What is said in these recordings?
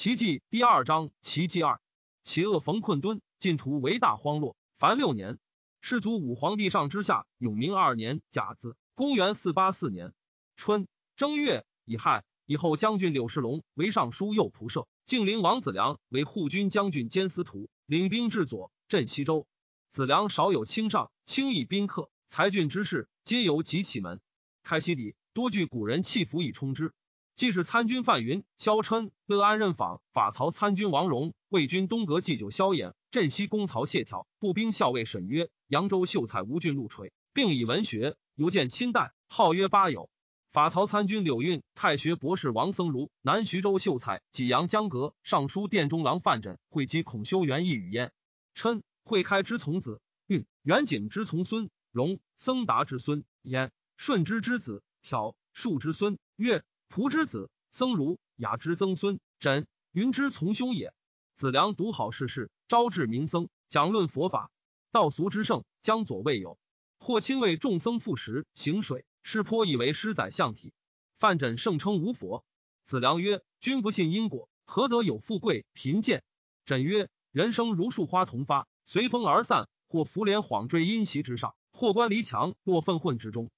奇迹第二章，奇迹二，其恶逢困敦，晋图为大荒落。凡六年，世祖武皇帝上之下，永明二年甲子，公元四八四年春正月乙亥，以后将军柳世龙为尚书右仆射，敬陵王子良为护军将军兼司徒，领兵至左镇西州。子良少有轻上，轻易宾客，才俊之士皆由及其门。开西底多据古人弃服以充之。既是参军范云、萧琛、乐安任访法曹参军王荣、魏军东阁祭酒萧衍、镇西公曹谢眺、步兵校尉沈约、扬州秀才吴郡陆垂，并以文学尤见亲代，号曰八友。法曹参军柳运、太学博士王僧孺、南徐州秀才济阳江阁尚书殿中郎范缜会稽孔修元义语焉。琛会开之从子，运元景之从孙，荣僧达之孙，焉顺之之子，挑树之孙，岳。仆之子僧孺，雅之曾孙，枕云之从兄也。子良独好世事，招致民僧，讲论佛法，道俗之盛，江左未有。或亲为众僧赋食行水，师颇以为师宰相体。范缜盛称无佛。子良曰：君不信因果，何得有富贵贫贱？枕曰：人生如树花同发，随风而散。或浮莲晃坠阴席之上，或观离墙落粪混之中。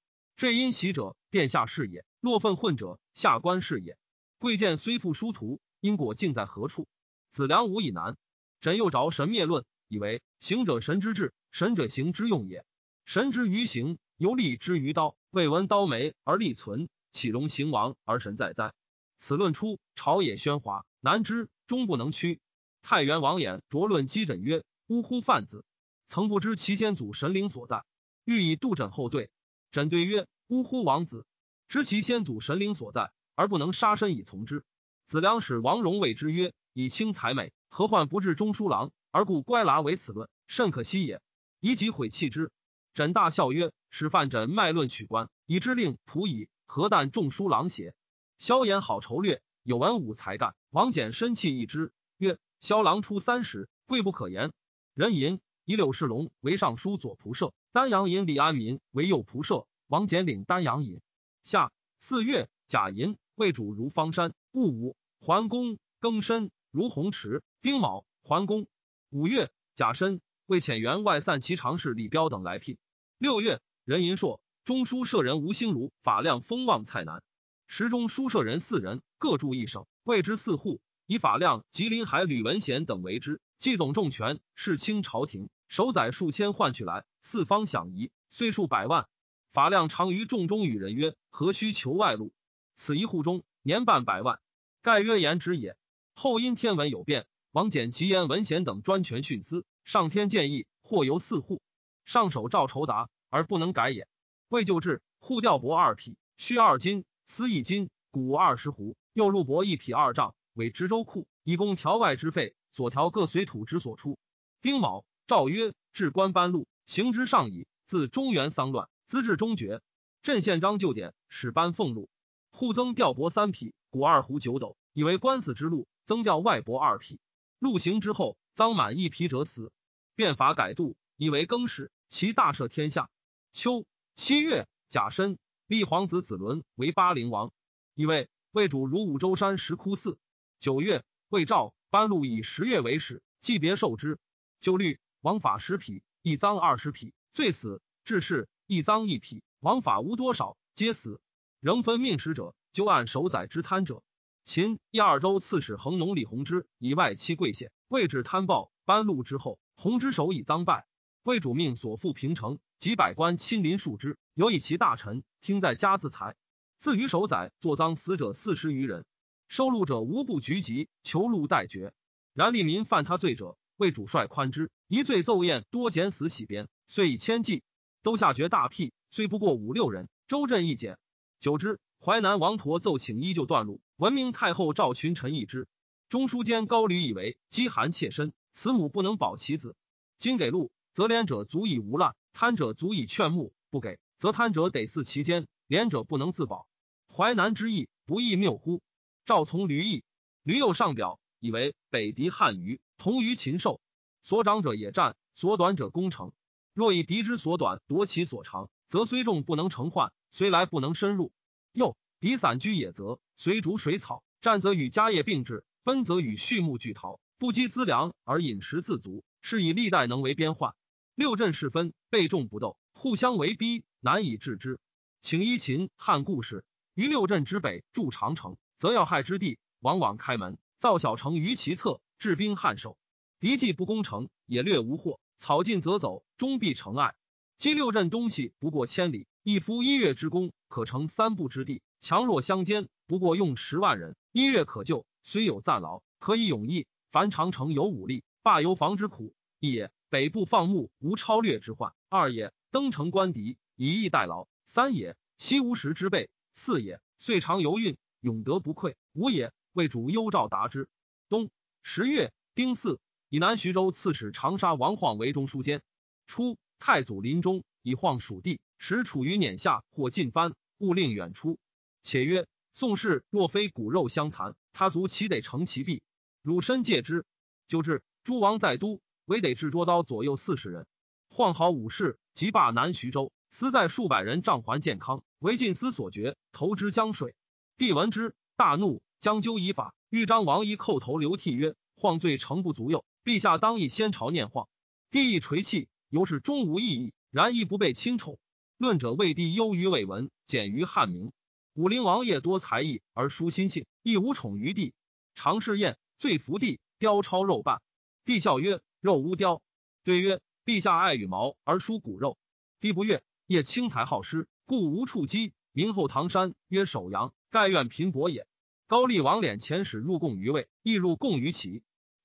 坠阴席者，殿下是也。落粪混者，下官是也。贵贱虽复殊途，因果竟在何处？子良无以难。朕又着神灭论，以为行者神之志，神者行之用也。神之于行，犹立之于刀。未闻刀没而立存，岂容行亡而神在哉？此论出，朝野喧哗，难知终不能屈。太原王衍着论击枕曰：“呜呼！范子，曾不知其先祖神灵所在，欲以度枕后对。”枕对曰：“呜呼！王子。”知其先祖神灵所在，而不能杀身以从之。子良使王荣谓之曰：“以轻才美，何患不至中书郎？而故乖剌为此论，甚可惜也。”宜即毁弃之。枕大笑曰：“使范枕脉论取官，以之令仆矣。何但中书郎邪？”萧衍好筹略，有文武才干。王翦深气一之，曰：“萧郎出三十，贵不可言。”人吟以柳世龙为尚书左仆射，丹阳尹李安民为右仆射，王翦领丹阳尹。夏四月，甲寅，魏主如方山。戊午，桓公庚申，如鸿池。丁卯，桓公。五月，甲申，魏遣员外散骑常侍李彪等来聘。六月，任银硕，中书舍人吴兴如，法量丰旺蔡南。时中书舍人四人，各住一省，谓之四户。以法量、吉林海吕文贤等为之。季总重权，世清朝廷，守宰数千换取来，四方享夷，岁数百万。法量常于众中与人曰：“何须求外路？此一户中年半百万。”盖曰言之也。后因天文有变，王翦及言文贤等专权徇私，上天建议，或由四户上手赵酬达，而不能改也。未就治，户调帛二匹，需二金，丝一金，谷二十斛，又入帛一匹二丈，为知州库，以供调外之费。所调各随土之所出。丁卯，诏曰：“置官班禄，行之上矣。自中原丧乱。”资治中绝，镇县章旧典，使班俸禄，户增调拨三匹，谷二斛九斗，以为官司之路。增调外帛二匹，禄行之后，赃满一匹者死。变法改度，以为更始，其大赦天下。秋七月，甲申，立皇子子伦为巴陵王，以为魏主如五州山石窟寺。九月，魏赵班禄以十月为始，祭别受之。就律王法十匹，一赃二十匹，罪死。至是。一赃一匹，王法无多少，皆死。仍分命使者，就按守宰之贪者。秦一二州刺史恒农李弘之以外戚贵县，位置贪暴，班禄之后，弘之手以赃败。魏主命所附平城，几百官亲临数之，尤以其大臣听在家自裁。自于守宰作赃死者四十余人，收录者无不局集，求禄待决。然利民犯他罪者，魏主帅宽之，一罪奏宴多减死洗鞭，遂以千计。都下决大辟，虽不过五六人，周镇一减。久之，淮南王佗奏请依旧断路，闻明太后召群臣议之。中书监高吕以为饥寒切身，慈母不能保其子。今给禄，则廉者足以无滥，贪者足以劝募；不给，则贪者得肆其间，廉者不能自保。淮南之意，不亦谬乎？赵从吕意，吕有上表，以为北狄汉于同于禽兽，所长者也战，所短者攻城。若以敌之所短夺其所长，则虽众不能成患，虽来不能深入。又敌散居野泽，随逐水草，战则与家业并置，奔则与畜牧俱逃，不积资粮而饮食自足，是以历代能为边患。六镇是分，备众不斗，互相为逼，难以治之。请依秦汉故事，于六镇之北筑长城，则要害之地，往往开门，造小城于其侧，置兵汉守。敌既不攻城，也略无获，草尽则走，终必成隘。今六镇东西不过千里，一夫一月之功，可成三步之地。强弱相间，不过用十万人，一月可救。虽有暂劳，可以永逸。凡长城有武力，罢游防之苦，一也。北部放牧，无超略之患；二也。登城观敌，以逸待劳；三也。西无时之备；四也。遂长游运，永得不愧；五也。为主幽诏达之。冬十月丁巳，以南徐州刺史长沙王晃为中书监。初。太祖临终，以晃蜀地，时处于辇下，或进藩，勿令远出。且曰：宋氏若非骨肉相残，他族岂得成其弊？汝身戒之。就至，诸王在都，唯得制捉刀左右四十人。晃好武士，即罢南徐州，私在数百人帐还健康，为晋司所决，投之江水。帝闻之，大怒，将究以法。豫章王一叩头流涕曰：晃罪诚不足佑，陛下当以先朝念晃。帝亦垂泣。由是终无意义，然亦不被亲宠。论者魏帝优于魏文，简于汉明。武陵王爷多才艺而疏心性，亦无宠于帝。常侍宴，醉伏帝，雕超肉半。帝笑曰：“肉无雕。”对曰：“陛下爱羽毛而疏骨肉。”帝不悦，夜轻才好施，故无处击。明后唐山曰首阳，盖愿贫薄也。高丽王敛遣使入贡于魏，亦入贡于齐。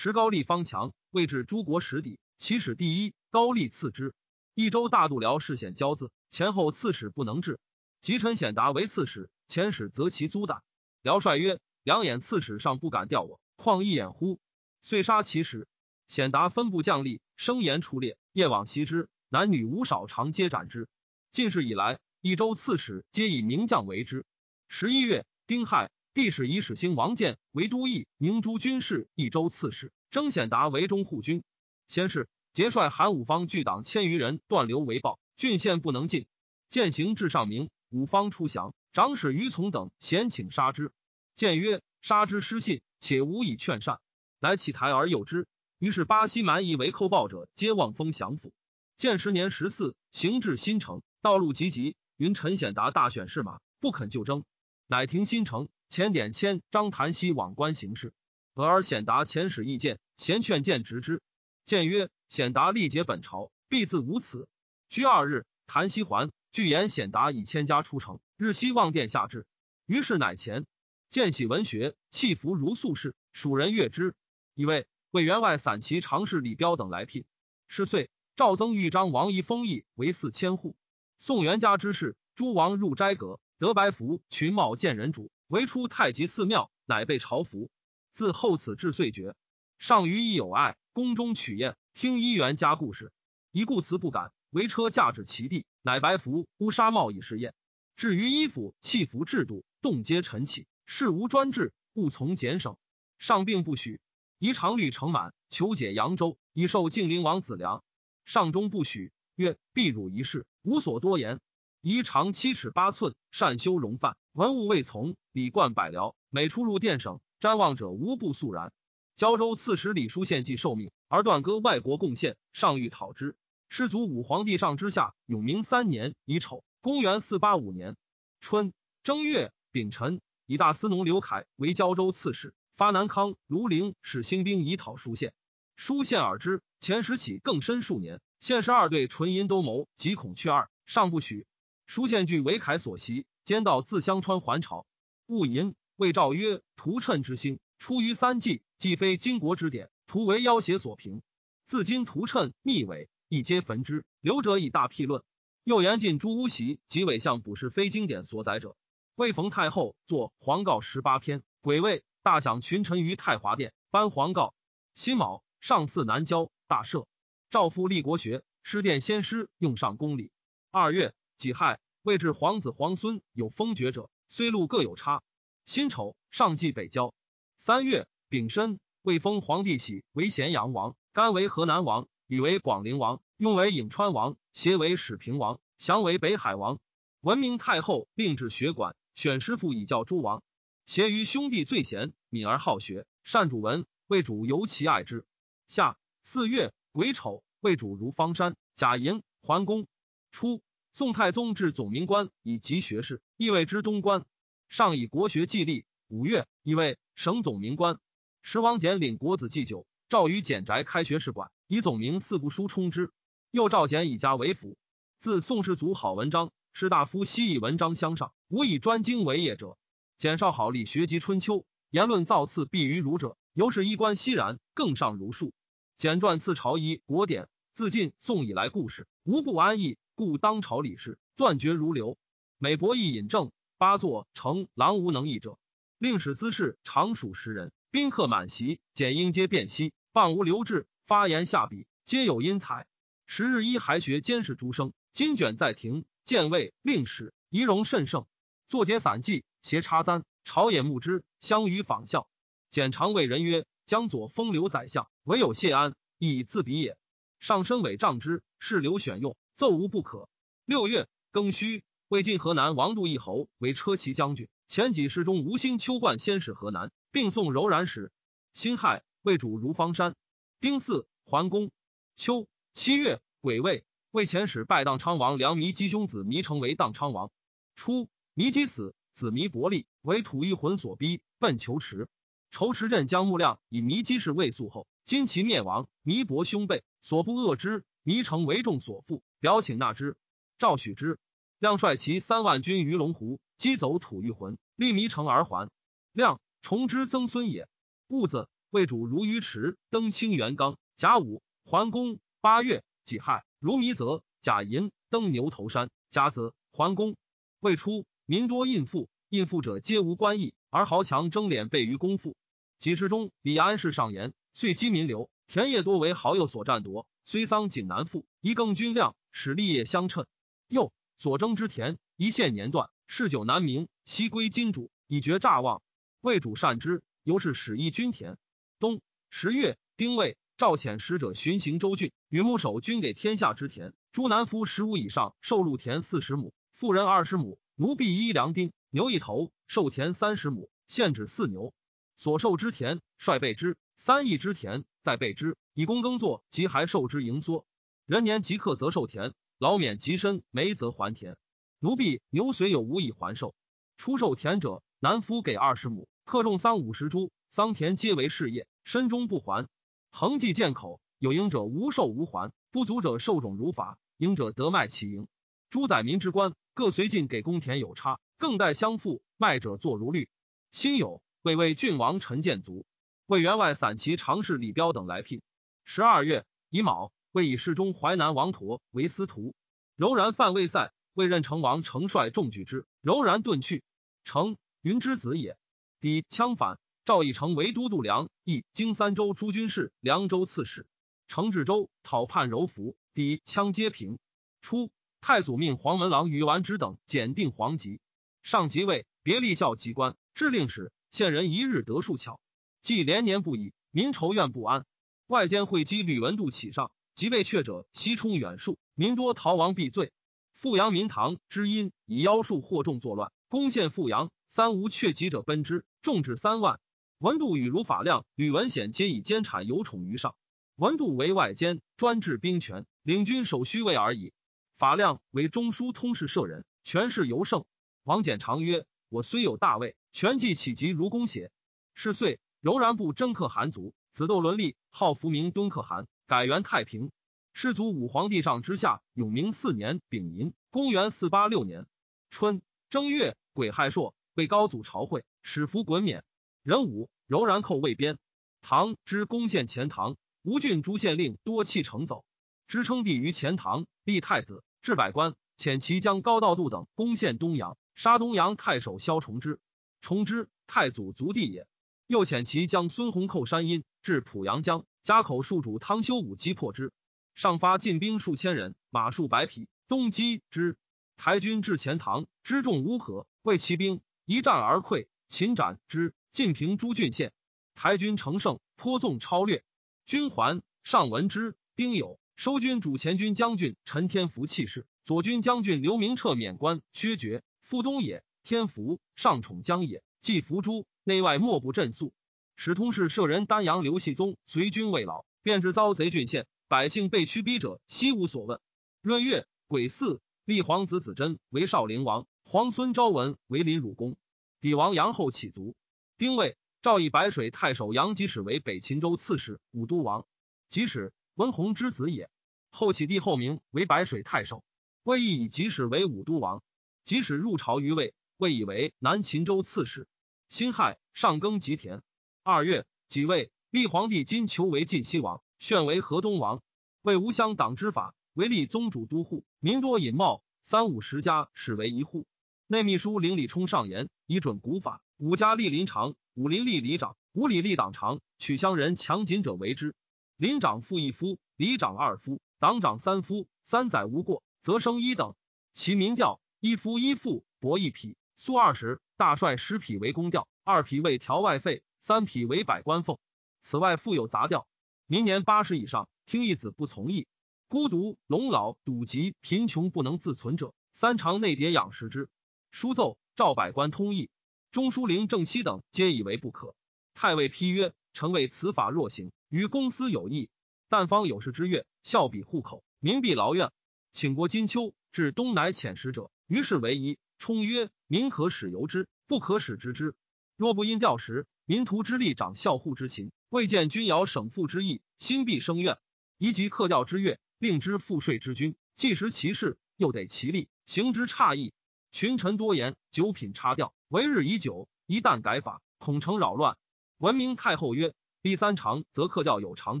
时高丽方强，未至诸国实底。其使第一，高丽次之。益州大度辽事显骄字，前后刺史不能治。及陈显达为刺史，遣使责其租大。辽帅曰：“两眼刺史尚不敢调我，况一眼乎？”遂杀其使。显达分部将吏，声言出列，夜往袭之，男女无少，常皆斩之。近世以来，益州刺史皆以名将为之。十一月，丁亥，帝使以使兴王建为都邑明珠军事益州刺史，征显达为中护军。先是，节率韩武方聚党千余人断流为暴，郡县不能进。见行至上明，武方出降，长史于从等咸请杀之。见曰：“杀之失信，且无以劝善，来起台而诱之。”于是巴西蛮夷为寇暴者，皆望风降服。建十年十四，行至新城，道路急急，云陈显达大选士马，不肯就征，乃停新城。前点签张谭熙往官行事，俄而显达遣使意见，贤劝谏直之。见曰：“显达力竭本朝，必自无此。”居二日，谭熙还，据言显达以千家出城，日夕望殿下至。于是乃前见喜文学，气服如素士。蜀人悦之，以为为员外散骑常侍李彪等来聘。是岁，赵增豫章王仪封邑为四千户。宋元嘉之事，诸王入斋阁，得白服，群茂见人主，为出太极寺庙，乃被朝服。自后此至岁绝。上虞亦有爱。宫中取宴，听一元家故事，一故辞不敢，为车驾至其地，乃白服乌纱帽以试宴。至于衣服器服制度，动皆陈起，事无专制，勿从俭省。上并不许，宜常虑承满，求解扬州，以受晋陵王子良。上中不许，曰：必汝一事，无所多言。宜长七尺八寸，善修容范，文武未从，礼冠百僚，每出入殿省，瞻望者无不肃然。胶州刺史李书献计受命，而断割外国贡献，上欲讨之。师祖武皇帝上之下，永明三年乙丑，公元四八五年春正月丙辰，以大司农刘凯为胶州刺史，发南康、庐陵使兴兵以讨书献。书献耳之，前时起更深数年。献十二对纯阴都谋，极恐却二，上不许。书献据为凯所袭，兼道自相川还朝。戊寅，谓诏曰：“屠谶之兴，出于三季。”既非经国之典，图为要挟所凭。自今屠谶密伪，一皆焚之。留者以大辟论。又言尽诸巫习及伪相卜是非经典所载者。魏逢太后作皇告十八篇，癸未，大享群臣于太华殿颁皇告。辛卯，上巳南郊大赦。诏复立国学，师殿先师用上公礼。二月己亥，未至皇子皇孙有封爵者，虽禄各有差。辛丑，上继北郊。三月。丙申，未封皇帝喜为咸阳王，甘为河南王，禹为广陵王，雍为颍川王，协为始平王，祥为北海王。文明太后令至学馆，选师傅以教诸王。协于兄弟最贤，敏而好学，善主文，魏主尤其爱之。夏四月癸丑，魏主如方山。甲寅，桓公。初，宋太宗置总明官以及学士，亦谓之东官。上以国学祭立。五月，以为省总明官。时王简领国子祭酒，诏于简宅开学士馆，以总明四部书充之。又召简以家为辅。自宋世祖好文章，士大夫悉以文章相上，无以专经为业者。简少好理学及春秋，言论造次必于儒者，由是衣冠熙然，更上儒术。简传次朝仪国典，自晋宋以来故事，无不安逸，故当朝理事断绝如流。美博弈引正，八座成狼无能议者，令使姿事常属十人，宾客满席，简英皆辨析，棒无留置，发言下笔，皆有因才。十日一还学监视诸生，金卷在庭，见位令史仪容甚盛，作结散记，携插簪，朝野慕之，相与仿效。简常谓人曰。江左风流宰相，唯有谢安以自比也。上身委仗之，是刘选用，奏无不可。六月庚戌，魏晋河南王杜一侯为车骑将军，前几世中吴兴秋冠先使河南，并送柔然使。辛亥，魏主如方山。丁巳，桓公。秋七月癸未，魏前使拜荡昌王梁弥基兄子弥成为荡昌王。初，弥基死，子弥伯利为吐一魂所逼，奔求池。仇池镇将木亮以弥基氏未肃后，今其灭亡，弥伯兄辈所不恶之，弥城为众所附，表请纳之。赵许之，亮率其三万军于龙湖，击走吐玉魂，立弥城而还。亮重之曾孙也。戊子，魏主如鱼池，登清元刚。甲午，桓公。八月己亥，如弥泽。甲寅，登牛头山。甲子，桓公。未初，民多印赋，印赋者皆无官役，而豪强争敛备于公赋。几世中，李安氏上言，遂积民流，田业多为好友所占夺，虽桑锦难复，一更均量，使利业相称。又所征之田，一线年断，嗜酒难明，悉归金主，以绝诈望。魏主善之，由是使一军田。冬十月，丁未，赵遣使者巡行州郡，与牧守均给天下之田。诸南夫十五以上，受禄田四十亩，妇人二十亩，奴婢一两丁，牛一头，受田三十亩，限制四牛。所受之田，率备之；三亿之田，在备之，以供耕作。即还受之盈缩。人年即刻则受田，老免及深，没则还田。奴婢牛随有无以还寿。出售田者，男夫给二十亩，克重桑五十株，桑田皆为事业，身中不还。横计见口，有盈者无受无还，不足者受种如法，盈者得卖其盈。诸宰民之官，各随进给公田有差，更待相付。卖者作如律。辛有。魏魏郡王陈建卒，魏员外散骑常侍李彪等来聘。十二月乙卯，魏以侍中淮南王佗为司徒。柔然犯魏塞，魏任成王成率众拒之，柔然遁去。成云之子也。抵羌反，赵以成为都督梁益经三州诸军事，凉州刺史。成至州讨叛柔服，抵羌皆平。初，太祖命黄门郎宇完之等检定皇籍，上即位，别立校籍官，制令史。县人一日得数巧，既连年不已，民仇怨不安。外间会稽吕文度起上，即被却者西冲远戍，民多逃亡避罪。富阳民堂知因以妖术惑众作乱，攻陷富阳，三无却籍者奔之，众至三万。文度与如法亮、吕文显皆以奸产有宠于上。文度为外监，专治兵权，领军守虚位而已。法亮为中书通事舍人，权势尤盛。王翦常曰：“我虽有大位。”权计起疾如公写，是岁柔然部征克韩族，子窦伦立，号福明敦可汗，改元太平。世祖武皇帝上之下，永明四年丙寅，公元四八六年春正月癸亥朔，为高祖朝会，使服衮冕。壬午，柔然寇魏边。唐之攻陷钱塘，吴郡诸县令多弃城走，支称帝于钱塘，立太子，置百官，遣其将高道度等攻陷东阳，杀东阳太守萧崇之。崇之太祖族弟也，又遣其将孙弘寇山阴，至濮阳江，家口戍主汤修武击破之，上发进兵数千人，马数百匹，东击之。台军至钱塘，之众乌合，为骑兵一战而溃，擒斩之，尽平诸郡县。台军乘胜，颇纵超略，军还。上闻之，丁酉，收军主前军将军陈天福弃世，左军将军刘明彻免官，削爵，复东野。天福上宠江也，既伏诛，内外莫不震肃。使通事舍人丹阳刘系宗随军未老，便至遭贼郡县，百姓被驱逼者，悉无所问。闰月癸巳，立皇子子真为少陵王，皇孙昭文为临汝公。帝王杨后起卒。丁未，诏以白水太守杨吉使为北秦州刺史、武都王。吉使文弘之子也。后起帝后名为白水太守。魏义以吉使为武都王。吉使入朝于魏，魏以为南秦州刺史。辛亥，上耕吉田。二月，己未，立皇帝金求为晋西王，炫为河东王。为吴乡党之法，为立宗主都护，民多隐冒，三五十家始为一户。内秘书林李冲上言，以准古法。五家立林长，五林立里长，五里立党长。取乡人强谨者为之。林长复一夫，里长二夫，党长三夫。三载无过，则升一等。其民调：一夫一妇，帛一匹，粟二十。大帅十匹为公调，二匹为调外费，三匹为百官俸。此外复有杂调。明年八十以上，听义子不从义，孤独、聋老、堵疾、贫穷不能自存者，三常内迭养食之。书奏，赵百官通义。中书令郑熙等皆以为不可。太尉批曰：“臣为此法若行，与公司有益。但方有事之月，效比户口，民必劳怨。请国金秋至东乃遣使者，于是为一。冲曰：民可使由之，不可使知之。若不因调时，民徒之力长孝护之情，未见君尧省父之意，心必生怨。宜及克调之月，令之赋税之君，既食其事，又得其力，行之差异。群臣多言，九品差调。”为日已久，一旦改法，恐成扰乱。文明太后曰：“第三长则克调有常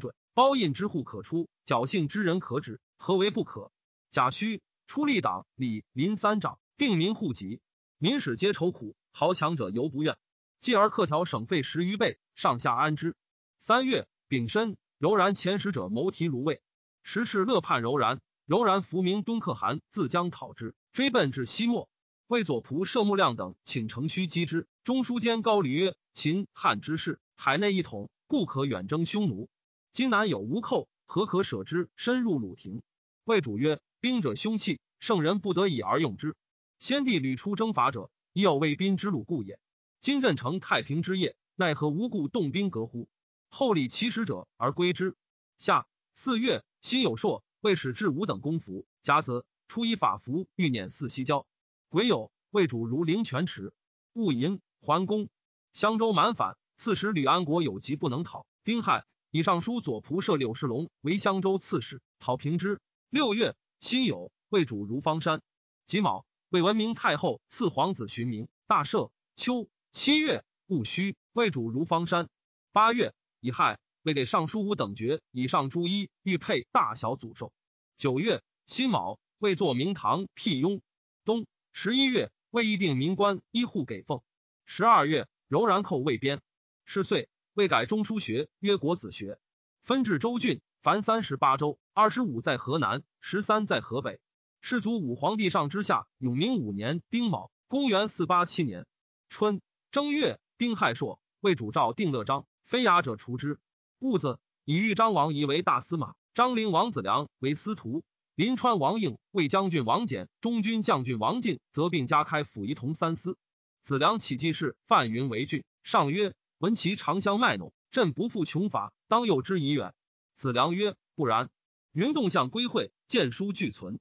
准，包印之户可出，侥幸之人可止，何为不可？”贾诩出立党，李林三长，定民户籍，民使皆愁苦，豪强者犹不愿。继而克条省费十余倍，上下安之。三月丙申，柔然遣使者谋提卢卫，时事乐叛柔然，柔然伏名敦可汗，自将讨之，追奔至西漠。魏左仆射穆亮等请乘虚击之。中书监高黎曰：“秦汉之事，海内一统，故可远征匈奴。今南有吴寇，何可舍之？深入鲁庭。”魏主曰：“兵者凶器，圣人不得已而用之。先帝屡出征伐者，已有魏兵之鲁故也。今镇成太平之业，奈何无故动兵革乎？后礼其使者而归之。”下四月，辛有朔为使至武等公服。甲子，初一法服，欲辇四西郊。癸酉，魏主如灵泉池，戊寅，桓公襄州满反，刺史吕安国有疾不能讨。丁亥，以上书左仆射柳世龙为襄州刺史，讨平之。六月，辛酉，魏主如方山。己卯，魏文明太后赐皇子寻名，大赦。秋七月，戊戌，魏主如方山。八月，乙亥，魏给尚书武等爵以上诸衣，玉佩大小祖寿。九月，辛卯，魏作明堂辟雍。冬。十一月，魏议定民官一户给俸。十二月，柔然寇魏边。是岁，魏改中书学，曰国子学，分治州郡，凡三十八州，二十五在河南，十三在河北。世祖武皇帝上之下，永明五年丁卯，公元四八七年春正月丁亥朔，魏主诏定乐章，非雅者除之。戊子，以豫章王仪为大司马，张陵王子良为司徒。临川王应、魏将军王简、中军将军王进，则并加开府仪同三司。子良起继事，范云为郡。上曰：“闻其长相卖弄，朕不负穷法，当诱之以远。”子良曰：“不然。”云动向归会，见书俱存，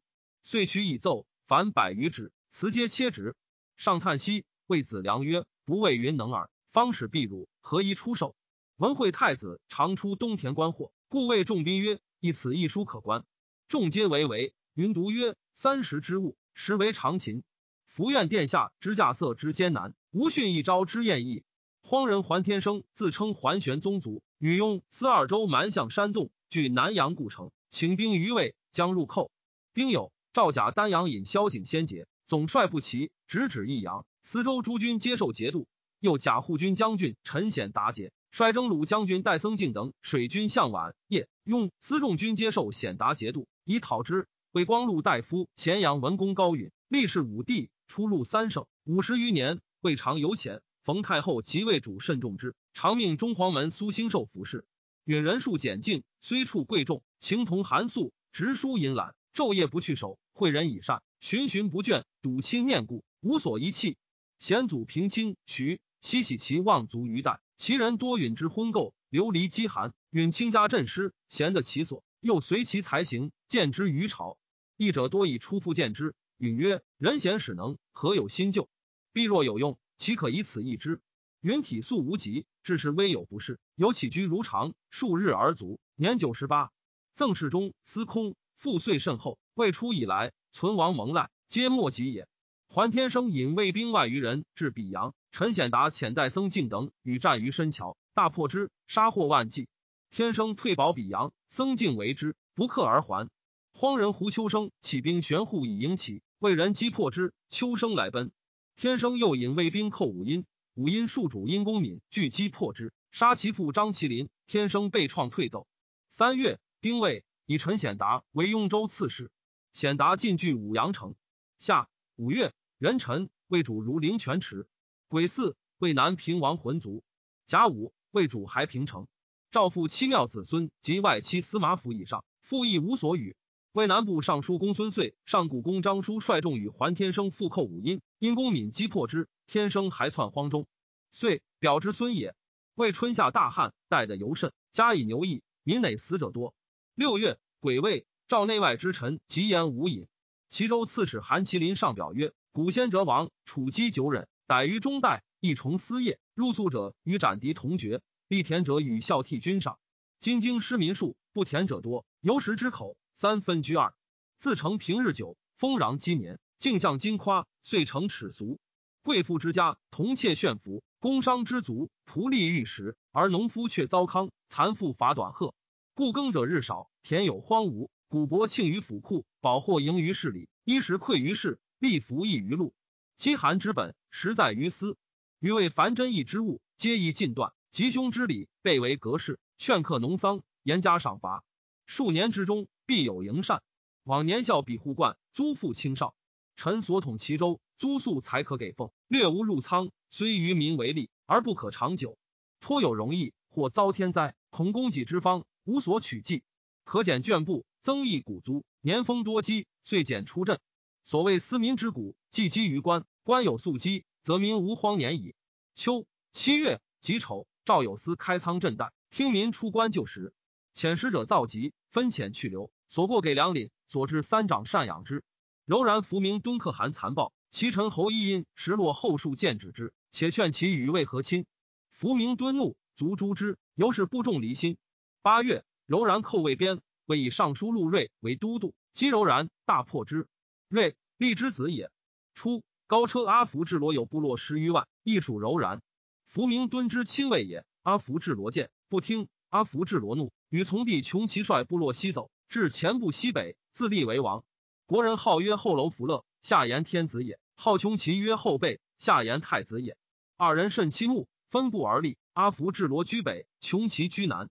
遂取以奏，凡百余纸，辞皆切直。上叹息，谓子良曰：“不为云能耳，方使必辱，何宜出售？”文惠太子常出东田观货，故谓众宾曰：“以此一书可观。”众皆为为。云读曰：“三十之物，实为常情。福愿殿下之驾色之艰难，无训一朝之艳逸。荒人桓天生自称桓玄宗族，女佣司二州蛮向山洞，据南阳故城，请兵于魏，将入寇。丁酉，赵甲丹阳引萧景先节，总帅不齐，直指益阳。司州诸军接受节度。又甲护军将军陈显达节，率征虏将军戴僧敬等水军向晚叶用司众军接受显达节度。以讨之。魏光禄大夫咸阳文公高允，历仕武帝，出入三省五十余年，未尝有遣。冯太后即位主慎重之，常命中黄门苏兴寿服侍。允人数简尽，虽处贵重，情同寒素，直书引览，昼夜不去手，诲人以善，循循不倦，笃亲念故，无所遗弃。贤祖平亲徐，西喜其望族于代，其人多允之婚垢，流离饥寒，允亲家镇师，贤得其所，又随其才行，见之于朝。义者多以出复见之。允曰：人贤使能，何有新旧？必若有用，岂可以此易之？允体素无疾，至是微有不适，有起居如常，数日而卒。年九十八。赠侍中司空，父岁甚厚。未出以来，存亡蒙赖，皆莫及也。桓天生引卫兵万余人至比阳，陈显达遣带僧敬等与战于深桥，大破之，杀获万计。天生退保比阳，僧敬为之，不克而还。荒人胡秋生起兵悬护以迎起，为人击破之。秋生来奔，天生又引卫兵寇武阴，武阴戍主殷公敏拒击破之，杀其父张麒麟。天生被创退走。三月。丁未，以陈显达为雍州刺史。显达进据武阳城。夏五月，壬辰，为主如灵泉池。癸巳，为南平王魂族。甲午，为主还平城。赵父七庙子孙及外戚司马府以上，父亦无所与。为南部尚书公孙遂、上古公张叔率众与桓天生复寇武阴，因公敏击破之，天生还窜荒中。遂表之孙也。为春夏大旱，带的尤甚，加以牛疫，民馁死者多。六月，癸未，召内外之臣极言无隐。齐州刺史韩麒麟上表曰：“古先哲王处积久忍，逮于中代，一重私业，入宿者与斩敌同绝，立田者与孝悌君上。今经失民数，不田者多，由食之口三分居二。自成平日久，丰壤积年，镜像金夸，遂成耻俗。贵妇之家，铜妾炫服，工商之族，仆隶欲食，而农夫却糟糠，残妇乏短褐。”故耕者日少，田有荒芜，谷帛庆于府库，宝货盈于市里，衣食匮于市，利服溢于路。饥寒之本，实在于斯。余为凡真义之物，皆宜尽断。吉凶之礼，备为格式。劝客农桑，严加赏罚。数年之中，必有营善。往年孝比户冠，租赋轻少。臣所统齐州，租粟才可给奉，略无入仓，虽于民为利，而不可长久。颇有容易，或遭天灾，恐供给之方。无所取计，可减卷布，增益谷租。年丰多积，遂减出镇。所谓思民之谷，既积于官，官有粟积，则民无荒年矣。秋七月己丑，赵有司开仓赈贷，听民出关就食。遣使者造疾，分遣去留，所过给粮廪，所至三长赡养之。柔然伏明敦可汗残暴，其臣侯一因时落后数见止之，且劝其与魏和亲。伏明敦怒，卒诛之。由是不重离心。八月，柔然寇魏边，为以尚书陆睿为都督，击柔然，大破之。睿，立之子也。初，高车阿福至罗有部落十余万，亦属柔然。福明敦之亲卫也。阿福至罗见，不听。阿福至罗怒，与从弟穷其率部落西走，至前部西北，自立为王。国人号曰后楼福乐，下言天子也；号穷其曰后辈，下言太子也。二人甚亲睦，分布而立。阿福至罗居北，穷其居南。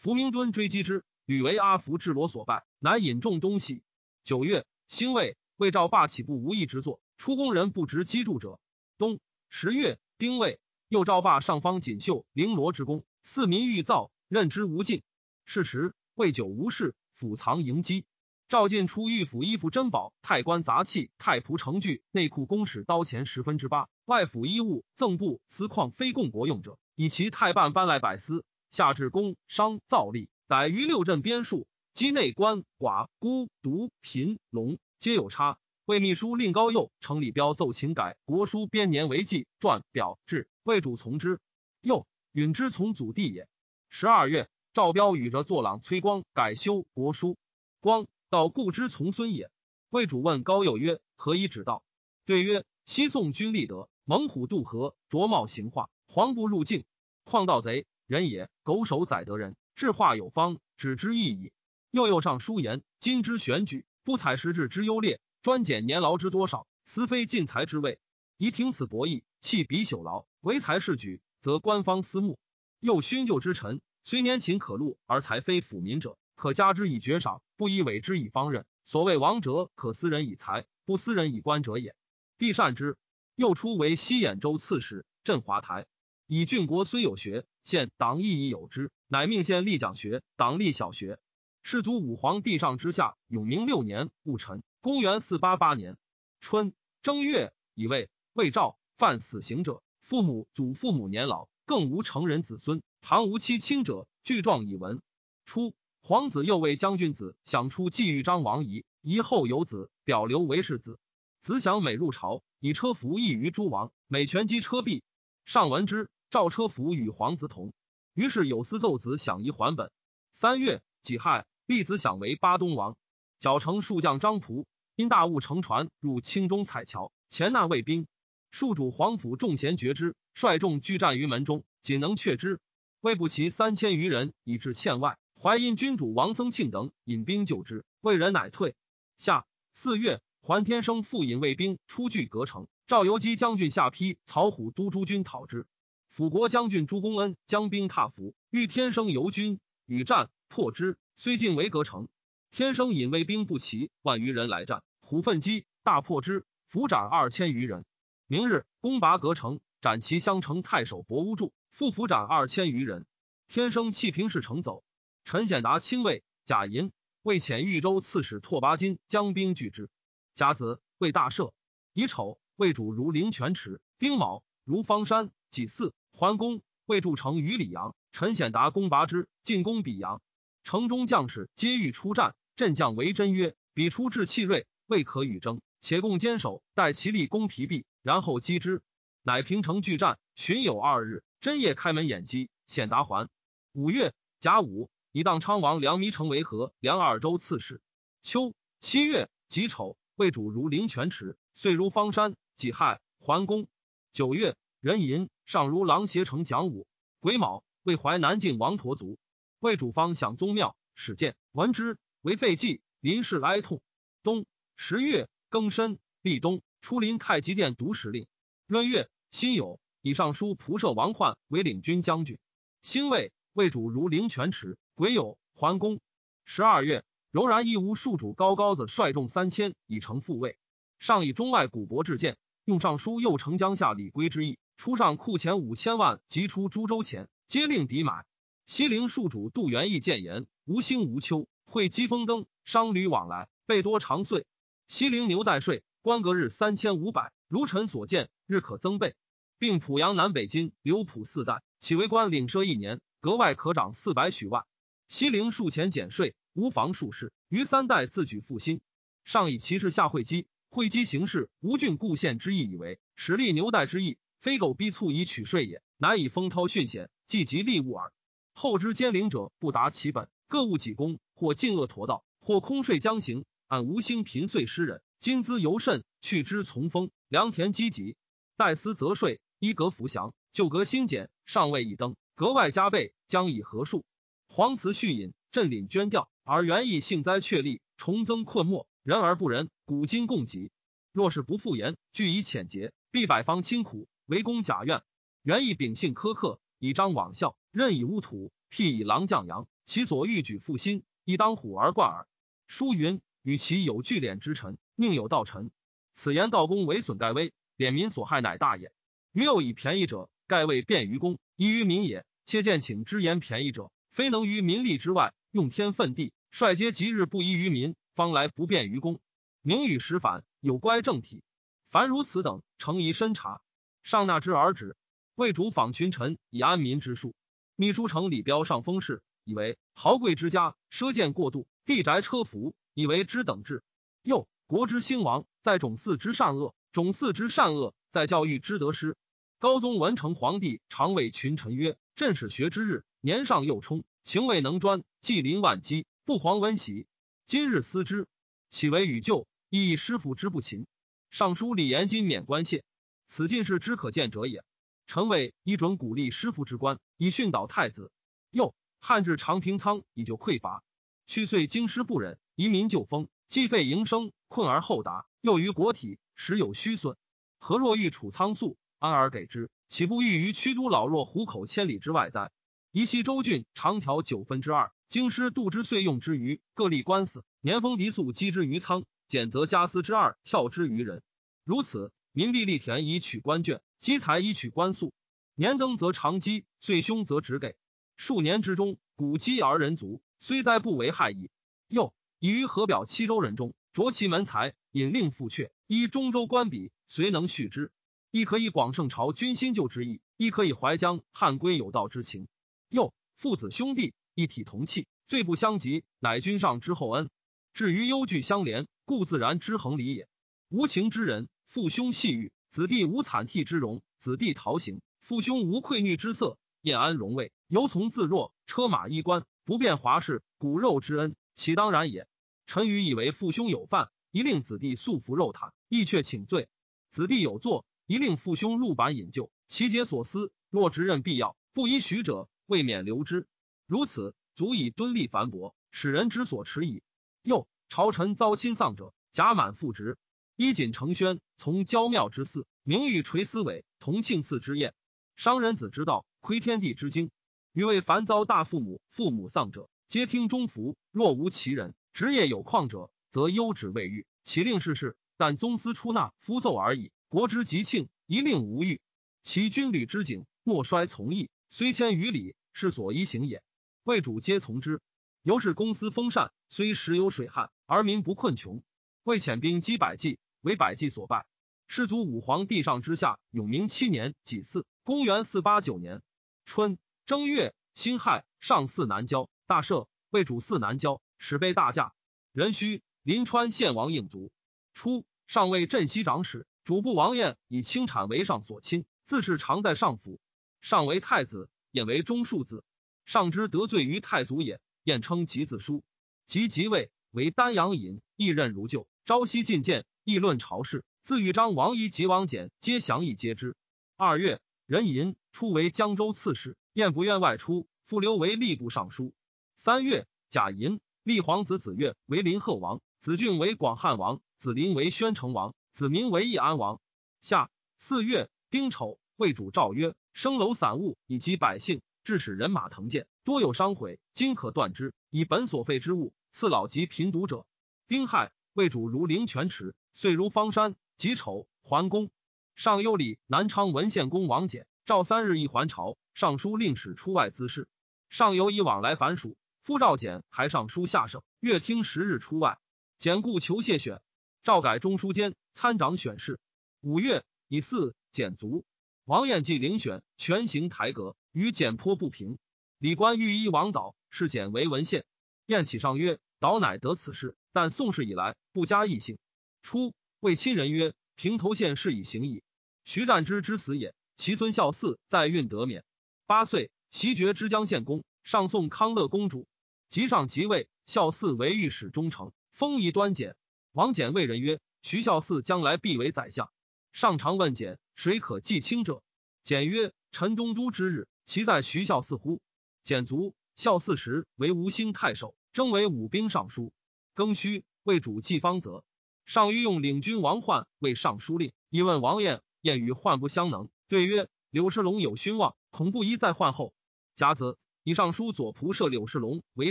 伏明敦追击之，屡为阿福至罗所败，乃引众东西。九月，兴魏，魏赵霸起不无意之作，出宫人不执击筑者。冬十月，丁未，又赵霸上方锦绣绫罗之功，四民欲造，任之无尽。是时，魏久无事，府藏迎击。赵进出御府，衣服珍宝、太官杂器、太仆成具、内库公使刀钱十分之八，外府衣物赠布丝矿非供国用者，以其太半搬来百司。下至工商造吏，逮于六镇边戍，畿内官寡孤独贫农皆有差。魏秘书令高佑程李彪奏请改国书编年为纪传表志，魏主从之。又允之从祖弟也。十二月，赵彪与着作郎崔光改修国书。光道故之从孙也。魏主问高佑曰：“何以指道？”对曰：“西宋君立德，猛虎渡河，着帽行化，黄不入境，况盗贼。”人也，狗手宰得人，智化有方，止之意矣。又又上书言：今之选举，不采实质之优劣，专检年劳之多少，此非进财之谓。宜听此博弈，弃彼朽劳，唯才是举，则官方私慕。又勋旧之臣，虽年勤可禄，而才非辅民者，可加之以爵赏，不以委之以方任。所谓王者，可私人以财，不私人以官者也。帝善之。又出为西兖州刺史，镇华台。以郡国虽有学，现党亦已有之，乃命县立讲学，党立小学。世祖武皇帝上之下，永明六年戊辰，公元四八八年春正月，以为魏赵犯死刑者，父母祖父母年老，更无成人子孙。唐无妻亲者，具状以闻。初，皇子又为将军子想出寄豫章王仪，仪后有子，表留为世子。子想每入朝，以车服异于诸王，每权击车壁。上闻之，赵车服与皇子同。于是有司奏子想移还本。三月己亥，立子想为巴东王。剿城数将张仆因大雾乘船入青中彩桥，前纳卫兵。戍主皇甫众贤绝之，率众拒战于门中，仅能却之。魏不齐三千余人以至堑外。淮阴君主王僧庆等引兵救之，魏人乃退。夏四月，桓天生复引卫兵出据隔城。赵游击将军下邳曹虎都诸军讨之。辅国将军朱公恩将兵踏伏，遇天生游军，与战破之，虽进围隔城。天生引卫兵不齐，万余人来战，虎奋击，大破之，俘斩二千余人。明日攻拔隔城，斩其襄城太守伯乌柱，复俘斩二千余人。天生弃平氏城走。陈显达亲卫贾银为遣豫州刺史拓跋金将兵拒之。甲子为大赦。乙丑魏主如灵泉池。丁卯如方山。己巳桓公魏筑城于里阳。陈显达攻拔之，进攻比阳。城中将士皆欲出战。镇将为真曰：“彼出至气锐，未可与争。且共坚守，待其力攻疲弊，然后击之。”乃平城拒战。旬有二日，真夜开门掩击。显达还。五月甲午。以当昌王梁弥成为和梁二州刺史。秋七月己丑，魏主如灵泉池，遂如方山。己亥，桓公。九月壬寅，上如狼邪城讲武。癸卯，魏淮南境王陀族。魏主方享宗庙，始见闻之，为废祭，临事哀痛。冬十月庚申，立冬，出临太极殿读史令。闰月辛酉，以上书仆射王焕为领军将军。辛未，魏主如灵泉池。癸酉，桓公。十二月，柔然义乌戍主高高子率众三千，以成复位。上以中外古帛至见，用尚书右丞江夏李归之意，出上库钱五千万，即出株洲钱，皆令抵买。西陵戍主杜元义谏言：无星无秋，会稽风灯，商旅往来，备多长岁。西陵牛代税，官隔日三千五百，如臣所见，日可增倍。并濮阳南北金刘浦四代，起为官领赊一年，格外可长四百许万。西陵数钱减税，无妨数事。于三代自举复兴，上以其事下会稽，会稽行事吴郡故县之意，以为使立牛代之意，非狗逼促以取税也，乃以风涛训险，计及利物耳。后之奸陵者不达其本，各务己功，或尽恶驼道，或空税将行，按无兴贫岁失人，今资尤甚，去之从风，良田积极，待思则税，衣革服降，旧革新减，尚未已登，格外加倍，将以何数？黄辞续引，镇领捐调，而原意幸灾确立，重增困没，人而不仁，古今共极。若是不复言，据以浅节，必百方清苦，为公假怨。原意秉性苛刻，以彰罔效，任以污土，辟以狼降阳，其所欲举复心，亦当虎而冠耳。书云：与其有聚敛之臣，宁有道臣？此言道公为损盖威，敛民所害，乃大也。于又以便宜者，盖为便于公，宜于民也。切见请之言便宜者。非能于民利之外，用天分地，率皆吉日不宜于民，方来不便于公。名与实反，有乖正体。凡如此等，诚宜深察。上纳之而止。魏主访群臣以安民之术。秘书丞李彪上封事，以为豪贵之家，奢贱过度，地宅车服，以为之等制。又国之兴亡，在种嗣之善恶；种嗣之善恶，在教育之得失。高宗文成皇帝常谓群臣曰：“朕始学之日。”年上又冲，情未能专，既临万机，不遑温喜。今日思之，岂为与旧？亦师傅之不勤。尚书李延金免官谢，此进士之可见者也。臣谓依准鼓励师傅之官，以训导太子。又汉至长平仓，以就匮乏。去岁京师不忍，移民就封，既废营生，困而后达。又于国体，时有虚损。何若欲储仓粟，安而给之？岂不欲于屈都老弱虎口千里之外哉？宜西州郡长条九分之二，京师度之岁用之余，各立官司，年丰敌粟积之于仓，减则加司之二，跳之于人。如此，民必立田以取官券，积财以取官粟。年登则长积，岁凶则直给。数年之中，谷积而人足，虽灾不为害矣。又以于河表七州人中，着其门财，引令复阙，依中州官比，遂能续之。亦可以广圣朝君新旧之意，亦可以怀江汉归有道之情。又父子兄弟一体同气，罪不相及，乃君上之厚恩。至于忧惧相连，故自然之恒理也。无情之人，父兄细欲，子弟无惨替之容；子弟逃行，父兄无愧虐之色，晏安荣位，犹从自若。车马衣冠，不便华饰，骨肉之恩，岂当然也？臣愚以为父兄有犯，一令子弟素服肉袒，亦却请罪；子弟有作，一令父兄入板饮酒，其节所思。若执任必要，不依许者，未免留之。如此，足以敦力繁薄，使人之所耻矣。又朝臣遭亲丧者，甲满复职。衣锦承宣，从娇庙之祀，名誉垂丝尾，同庆祀之宴。商人子之道，窥天地之经。余为凡遭大父母、父母丧者，皆听中服。若无其人，职业有旷者，则优旨未遇，其令事事。但宗司出纳，夫奏而已。国之吉庆，一令无欲。其军旅之景，莫衰从义。虽千余里，是所依行也。魏主皆从之。由是公司丰善，虽时有水旱，而民不困穷。魏遣兵击百计。为百济所败，世祖武皇帝上之下，永明七年己巳，公元四八九年春正月辛亥，上巳南郊，大赦，为主祀南郊，始备大驾。壬戌，临川献王应卒。初，上为镇西长史，主簿王晏以清产为上所亲，自是常在上府。上为太子，晏为中庶子。上之得罪于太祖也，晏称吉子书。及即位，为丹阳尹，一任如旧。朝夕进谏。议论朝事，自豫章、王仪及王翦皆详议皆知。二月，任寅初为江州刺史，晏不愿外出，复留为吏部尚书。三月，甲寅，立皇子子越为临贺王，子俊为广汉王，子林为宣城王，子明为义安王。夏四月，丁丑，魏主诏曰：生楼散物以及百姓，致使人马腾建，多有伤毁，今可断之，以本所废之物赐老及贫独者。丁亥，魏主如灵泉池。遂如方山，己丑桓公。上幽里南昌文献公王简诏三日一还朝。尚书令使出外滋事。上游以往来凡属。夫赵简还上书下省，月听十日出外。简故求谢选。诏改中书监参掌选事。五月以四简卒。王彦既领选，全行台阁，与简颇不平。李官御医王导是简为文献。晏启上曰：“导乃得此事，但宋氏以来不加异姓。”初，谓亲人曰：“平头县事已行矣。”徐战之之死也，其孙孝嗣在运得免。八岁，袭爵之江县公，上送康乐公主。即上即位，孝嗣为御史中丞，封仪端简。王简谓人曰：“徐孝嗣将来必为宰相。”上常问简：“谁可继卿者？”简曰：“陈东都之日，其在徐孝嗣乎？”简卒。孝嗣时为吴兴太守，征为武兵尚书。庚戌，为主祭方泽。上欲用领军王焕为尚书令，一问王晏，晏与焕不相能。对曰：“柳世龙有勋望，恐不宜在焕后。”甲子，以尚书左仆射柳世龙为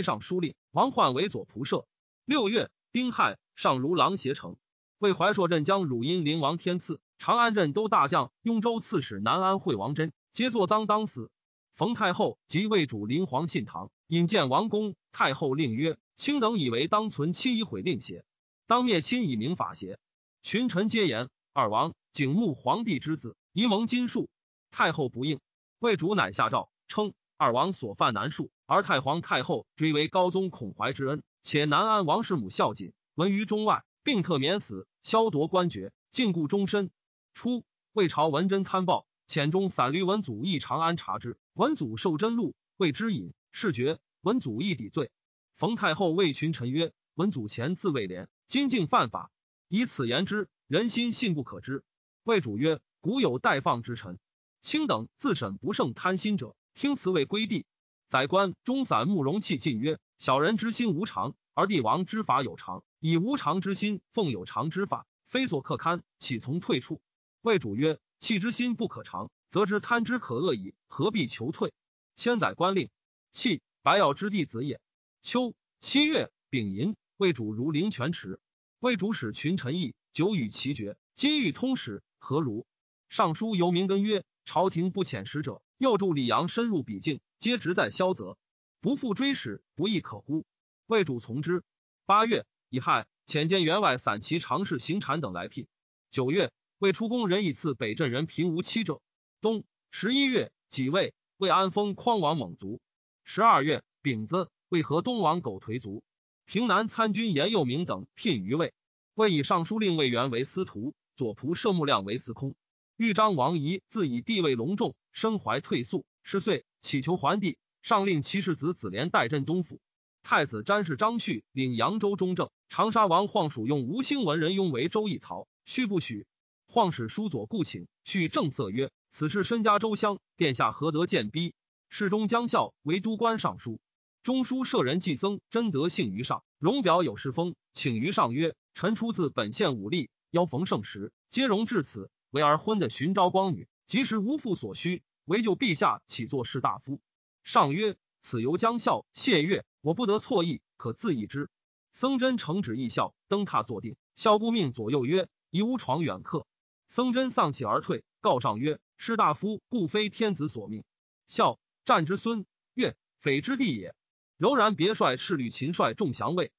尚书令，王焕为左仆射。六月，丁亥，上如狼挟城。为怀朔镇将汝阴灵王天赐，长安镇都大将雍州刺史南安惠王真，皆作赃当死。冯太后即为主临皇信堂，引见王公。太后令曰：“卿等以为当存亲以毁令邪？”当灭亲以明法邪？群臣皆言二王景穆皇帝之子，宜蒙金术。太后不应，魏主乃下诏称二王所犯难恕，而太皇太后追为高宗孔怀之恩，且南安王师母孝谨闻于中外，并特免死，削夺官爵，禁锢终身。初，魏朝文贞贪暴，遣中散驴文祖诣长安察之，文祖受真禄，谓之隐，是决文祖亦抵罪。冯太后谓群臣曰：文祖前自谓廉。今竟犯法，以此言之，人心信不可知。魏主曰：“古有待放之臣，卿等自审不胜贪心者，听此为归地。”宰官中散慕容器进曰：“小人之心无常，而帝王之法有常。以无常之心奉有常之法，非所可堪，岂从退处？”魏主曰：“弃之心不可长，则知贪之可恶矣，何必求退？”千载官令，弃白药之弟子也。秋七月丙寅。魏主如灵泉池，魏主使群臣议，久与其绝。今欲通使，何如？尚书由明根曰：朝廷不遣使者，又助李阳深入彼境，皆职在萧泽，不复追使，不亦可乎？魏主从之。八月，乙亥，遣见员外散骑常侍行禅等来聘。九月，魏出宫人以赐北镇人平无妻者。冬十一月己未，魏安封匡王猛族。十二月丙子，魏河东王狗颓卒。平南参军严佑明等聘于魏。魏以尚书令魏元为司徒，左仆射穆亮为司空。豫章王仪自以地位隆重，身怀退宿，十岁乞求桓帝，上令其世子子连代镇东府。太子詹事张旭领扬州中正。长沙王晃属用吴兴文人雍为周义曹，须不许。晃使书左顾请，续正色曰：“此事身家周乡，殿下何得见逼？”侍中江孝为都官尚书，中书舍人季僧真德幸于上，容表有事封，请于上曰：“臣出自本县武力，邀逢盛时，皆容至此。为儿婚的寻昭光女，即时无父所需，唯就陛下起作士大夫。”上曰：“此由将孝谢月，我不得错意，可自议之。”僧真承旨，义孝登榻坐定，孝不命左右曰：“宜无床远客。”僧真丧气而退，告上曰：“士大夫故非天子所命。”孝战之孙，曰：“匪之地也。”柔然别帅赤律秦帅众降卫，